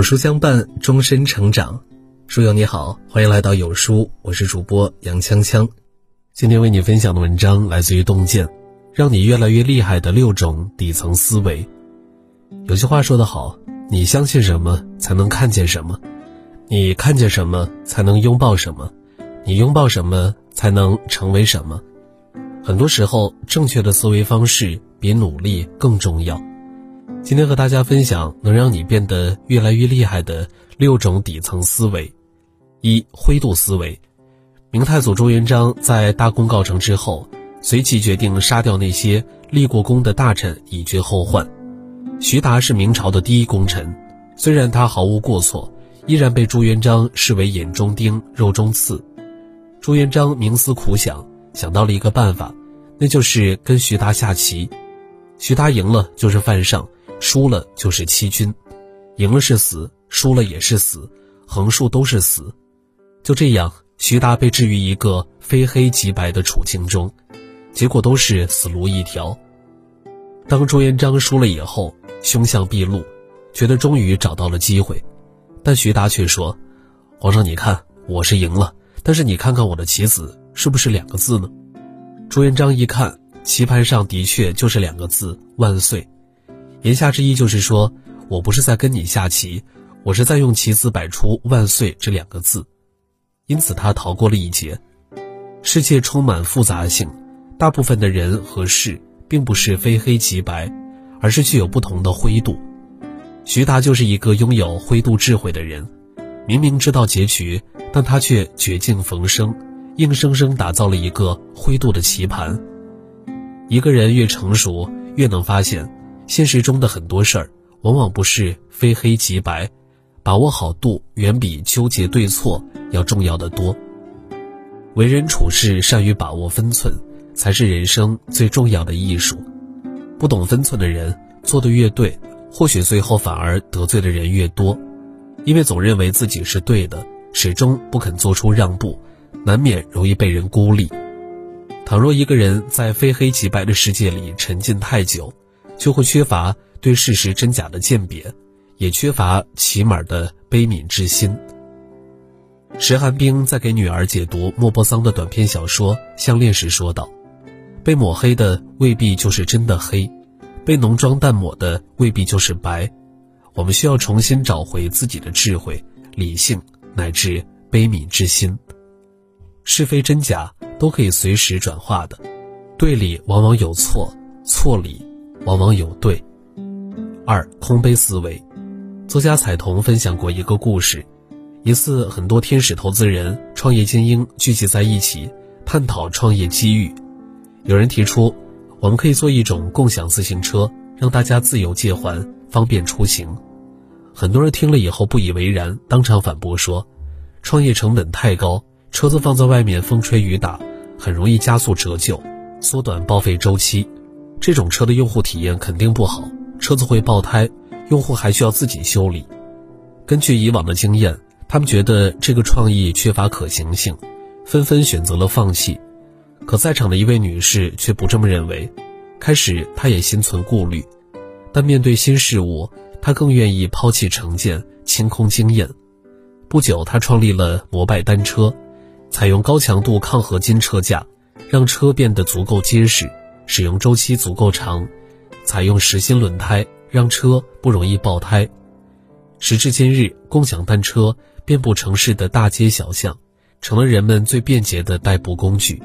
有书相伴，终身成长。书友你好，欢迎来到有书，我是主播杨锵锵。今天为你分享的文章来自于洞见，让你越来越厉害的六种底层思维。有句话说得好，你相信什么，才能看见什么；你看见什么，才能拥抱什么；你拥抱什么，才能成为什么。很多时候，正确的思维方式比努力更重要。今天和大家分享能让你变得越来越厉害的六种底层思维。一、灰度思维。明太祖朱元璋在大功告成之后，随即决定杀掉那些立过功的大臣，以绝后患。徐达是明朝的第一功臣，虽然他毫无过错，依然被朱元璋视为眼中钉、肉中刺。朱元璋冥思苦想，想到了一个办法，那就是跟徐达下棋。徐达赢了就是犯上。输了就是欺君，赢了是死，输了也是死，横竖都是死。就这样，徐达被置于一个非黑即白的处境中，结果都是死路一条。当朱元璋输了以后，凶相毕露，觉得终于找到了机会，但徐达却说：“皇上，你看我是赢了，但是你看看我的棋子是不是两个字呢？”朱元璋一看，棋盘上的确就是两个字“万岁”。言下之意就是说，我不是在跟你下棋，我是在用棋子摆出“万岁”这两个字，因此他逃过了一劫。世界充满复杂性，大部分的人和事并不是非黑即白，而是具有不同的灰度。徐达就是一个拥有灰度智慧的人，明明知道结局，但他却绝境逢生，硬生生打造了一个灰度的棋盘。一个人越成熟，越能发现。现实中的很多事儿，往往不是非黑即白，把握好度远比纠结对错要重要的多。为人处事善于把握分寸，才是人生最重要的艺术。不懂分寸的人，做的越对，或许最后反而得罪的人越多，因为总认为自己是对的，始终不肯做出让步，难免容易被人孤立。倘若一个人在非黑即白的世界里沉浸太久，就会缺乏对事实真假的鉴别，也缺乏起码的悲悯之心。石寒冰在给女儿解读莫泊桑的短篇小说《项链》时说道：“被抹黑的未必就是真的黑，被浓妆淡抹的未必就是白。我们需要重新找回自己的智慧、理性乃至悲悯之心。是非真假都可以随时转化的，对里往往有错，错里。”往往有对。二空杯思维，作家彩童分享过一个故事：一次，很多天使投资人、创业精英聚集在一起，探讨创业机遇。有人提出，我们可以做一种共享自行车，让大家自由借还，方便出行。很多人听了以后不以为然，当场反驳说：“创业成本太高，车子放在外面风吹雨打，很容易加速折旧，缩短报废周期。”这种车的用户体验肯定不好，车子会爆胎，用户还需要自己修理。根据以往的经验，他们觉得这个创意缺乏可行性，纷纷选择了放弃。可在场的一位女士却不这么认为，开始她也心存顾虑，但面对新事物，她更愿意抛弃成见，清空经验。不久，她创立了摩拜单车，采用高强度抗合金车架，让车变得足够结实。使用周期足够长，采用实心轮胎，让车不容易爆胎。时至今日，共享单车遍布城市的大街小巷，成了人们最便捷的代步工具。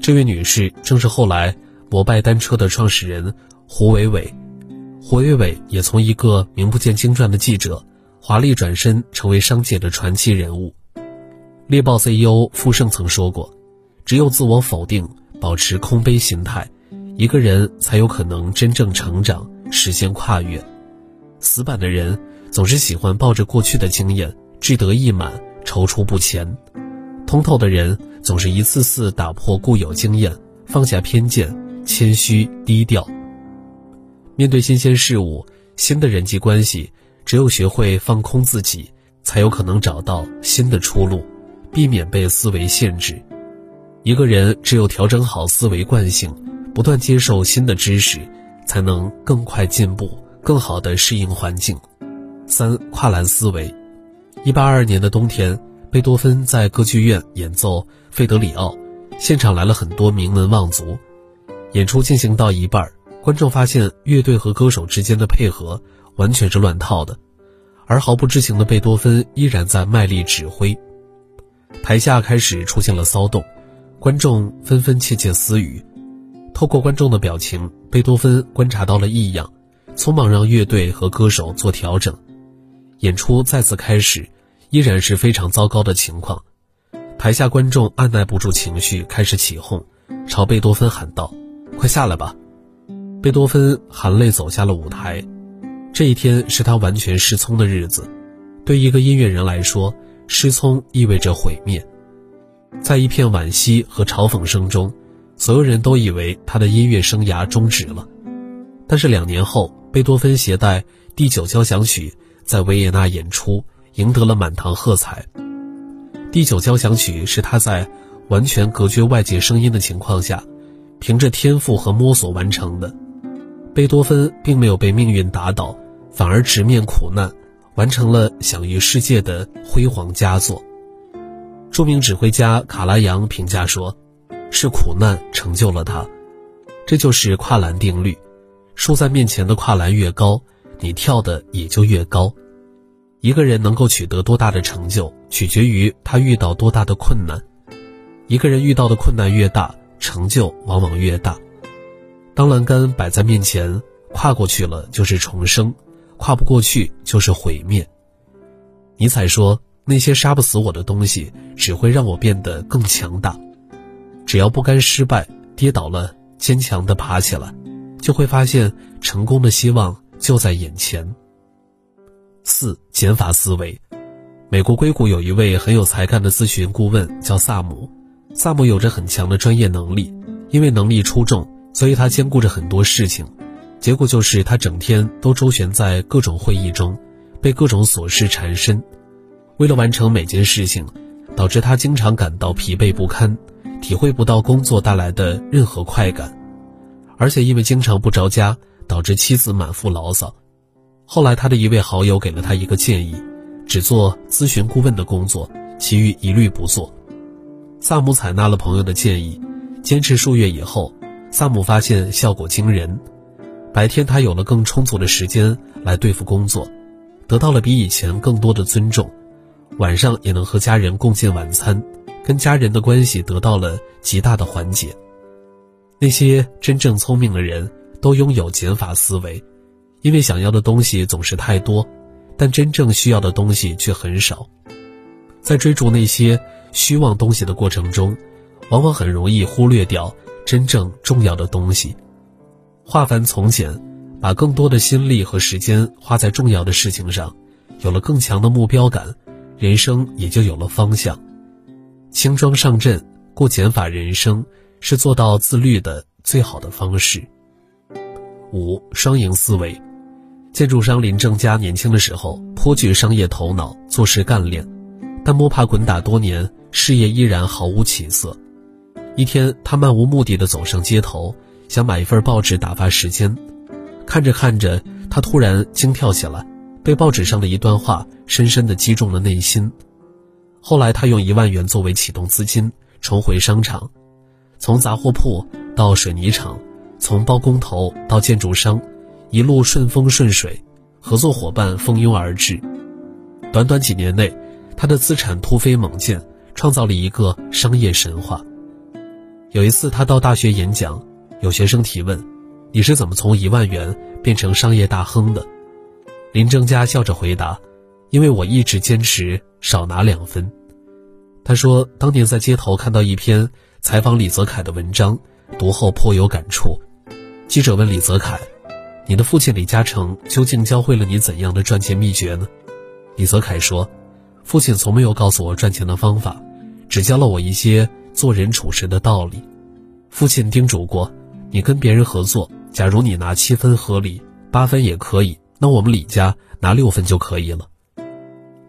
这位女士正是后来摩拜单车的创始人胡伟伟。胡伟伟也从一个名不见经传的记者，华丽转身成为商界的传奇人物。猎豹 CEO 傅盛曾说过：“只有自我否定，保持空杯心态。”一个人才有可能真正成长，实现跨越。死板的人总是喜欢抱着过去的经验，志得意满，踌躇不前；通透的人总是一次次打破固有经验，放下偏见，谦虚低调。面对新鲜事物、新的人际关系，只有学会放空自己，才有可能找到新的出路，避免被思维限制。一个人只有调整好思维惯性。不断接受新的知识，才能更快进步，更好的适应环境。三、跨栏思维。一八二二年的冬天，贝多芬在歌剧院演奏《费德里奥》，现场来了很多名门望族。演出进行到一半，观众发现乐队和歌手之间的配合完全是乱套的，而毫不知情的贝多芬依然在卖力指挥。台下开始出现了骚动，观众纷纷窃窃私语。透过观众的表情，贝多芬观察到了异样，匆忙让乐队和歌手做调整。演出再次开始，依然是非常糟糕的情况。台下观众按耐不住情绪，开始起哄，朝贝多芬喊道：“快下来吧！”贝多芬含泪走下了舞台。这一天是他完全失聪的日子。对一个音乐人来说，失聪意味着毁灭，在一片惋惜和嘲讽声中，所有人都以为他的音乐生涯终止了。但是两年后，贝多芬携带第九交响曲在维也纳演出，赢得了满堂喝彩。第九交响曲是他在完全隔绝外界声音的情况下，凭着天赋和摸索完成的。贝多芬并没有被命运打倒，反而直面苦难。完成了享誉世界的辉煌佳作。著名指挥家卡拉扬评价说：“是苦难成就了他。”这就是跨栏定律：竖在面前的跨栏越高，你跳的也就越高。一个人能够取得多大的成就，取决于他遇到多大的困难。一个人遇到的困难越大，成就往往越大。当栏杆摆在面前，跨过去了就是重生。跨不过去就是毁灭。尼采说：“那些杀不死我的东西，只会让我变得更强大。只要不甘失败，跌倒了，坚强地爬起来，就会发现成功的希望就在眼前。”四减法思维。美国硅谷有一位很有才干的咨询顾问，叫萨姆。萨姆有着很强的专业能力，因为能力出众，所以他兼顾着很多事情。结果就是他整天都周旋在各种会议中，被各种琐事缠身。为了完成每件事情，导致他经常感到疲惫不堪，体会不到工作带来的任何快感。而且因为经常不着家，导致妻子满腹牢骚。后来他的一位好友给了他一个建议：只做咨询顾问的工作，其余一律不做。萨姆采纳了朋友的建议，坚持数月以后，萨姆发现效果惊人。白天，他有了更充足的时间来对付工作，得到了比以前更多的尊重；晚上也能和家人共进晚餐，跟家人的关系得到了极大的缓解。那些真正聪明的人都拥有减法思维，因为想要的东西总是太多，但真正需要的东西却很少。在追逐那些虚妄东西的过程中，往往很容易忽略掉真正重要的东西。化繁从简，把更多的心力和时间花在重要的事情上，有了更强的目标感，人生也就有了方向。轻装上阵，过减法人生，是做到自律的最好的方式。五双赢思维，建筑商林正佳年轻的时候颇具商业头脑，做事干练，但摸爬滚打多年，事业依然毫无起色。一天，他漫无目的的走上街头。想买一份报纸打发时间，看着看着，他突然惊跳起来，被报纸上的一段话深深地击中了内心。后来，他用一万元作为启动资金，重回商场，从杂货铺到水泥厂，从包工头到建筑商，一路顺风顺水，合作伙伴蜂拥而至。短短几年内，他的资产突飞猛进，创造了一个商业神话。有一次，他到大学演讲。有学生提问：“你是怎么从一万元变成商业大亨的？”林正佳笑着回答：“因为我一直坚持少拿两分。”他说：“当年在街头看到一篇采访李泽楷的文章，读后颇有感触。记者问李泽楷：‘你的父亲李嘉诚究竟教会了你怎样的赚钱秘诀呢？’李泽楷说：‘父亲从没有告诉我赚钱的方法，只教了我一些做人处事的道理。父亲叮嘱过。’”你跟别人合作，假如你拿七分合理，八分也可以，那我们李家拿六分就可以了。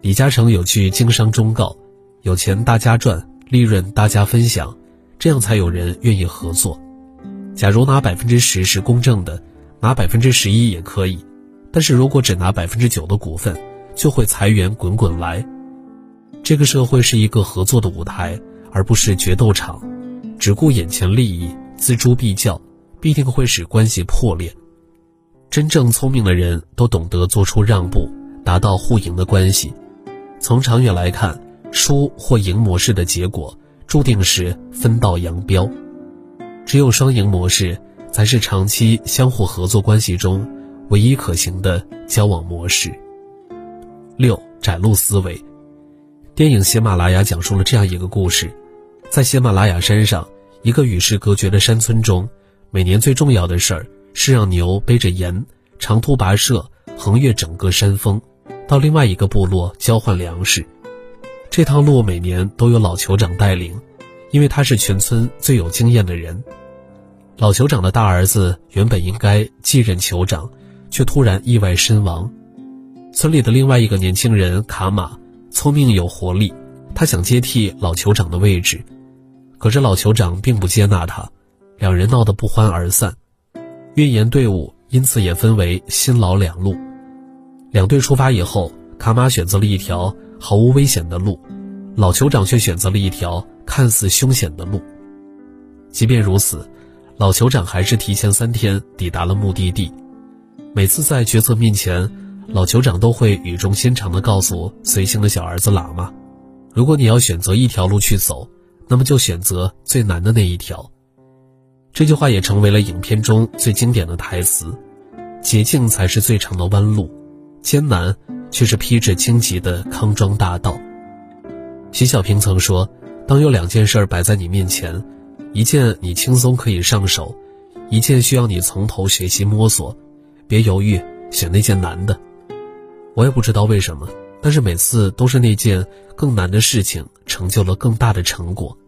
李嘉诚有句经商忠告：有钱大家赚，利润大家分享，这样才有人愿意合作。假如拿百分之十是公正的，拿百分之十一也可以，但是如果只拿百分之九的股份，就会财源滚滚来。这个社会是一个合作的舞台，而不是决斗场。只顾眼前利益，锱铢必较，必定会使关系破裂。真正聪明的人都懂得做出让步，达到互赢的关系。从长远来看，输或赢模式的结果注定是分道扬镳。只有双赢模式，才是长期相互合作关系中唯一可行的交往模式。六展露思维。电影《喜马拉雅》讲述了这样一个故事。在喜马拉雅山上，一个与世隔绝的山村中，每年最重要的事儿是让牛背着盐长途跋涉，横越整个山峰，到另外一个部落交换粮食。这趟路每年都有老酋长带领，因为他是全村最有经验的人。老酋长的大儿子原本应该继任酋长，却突然意外身亡。村里的另外一个年轻人卡玛，聪明有活力，他想接替老酋长的位置。可是老酋长并不接纳他，两人闹得不欢而散，运盐队伍因此也分为新老两路。两队出发以后，卡马选择了一条毫无危险的路，老酋长却选择了一条看似凶险的路。即便如此，老酋长还是提前三天抵达了目的地。每次在决策面前，老酋长都会语重心长地告诉随行的小儿子喇嘛：“如果你要选择一条路去走。”那么就选择最难的那一条。这句话也成为了影片中最经典的台词：捷径才是最长的弯路，艰难却是披着荆棘的康庄大道。徐小平曾说：“当有两件事摆在你面前，一件你轻松可以上手，一件需要你从头学习摸索，别犹豫，选那件难的。”我也不知道为什么。但是每次都是那件更难的事情成就了更大的成果。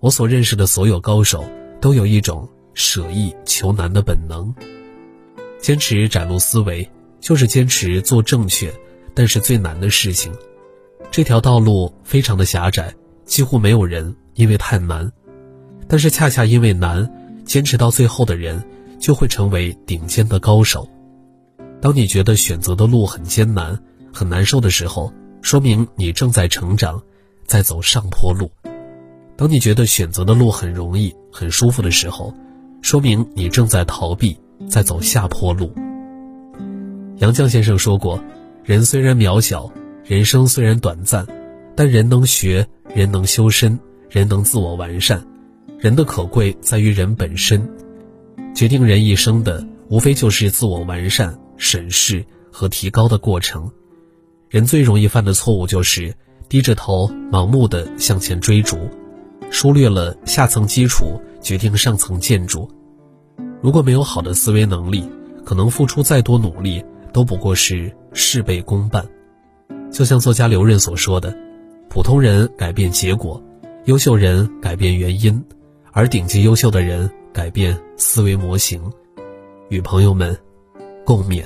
我所认识的所有高手都有一种舍易求难的本能。坚持窄路思维，就是坚持做正确，但是最难的事情。这条道路非常的狭窄，几乎没有人因为太难，但是恰恰因为难，坚持到最后的人就会成为顶尖的高手。当你觉得选择的路很艰难。很难受的时候，说明你正在成长，在走上坡路；当你觉得选择的路很容易、很舒服的时候，说明你正在逃避，在走下坡路。杨绛先生说过：“人虽然渺小，人生虽然短暂，但人能学，人能修身，人能自我完善。人的可贵在于人本身，决定人一生的，无非就是自我完善、审视和提高的过程。”人最容易犯的错误就是低着头盲目的向前追逐，忽略了下层基础决定上层建筑。如果没有好的思维能力，可能付出再多努力都不过是事倍功半。就像作家刘润所说的：“普通人改变结果，优秀人改变原因，而顶级优秀的人改变思维模型。”与朋友们共勉。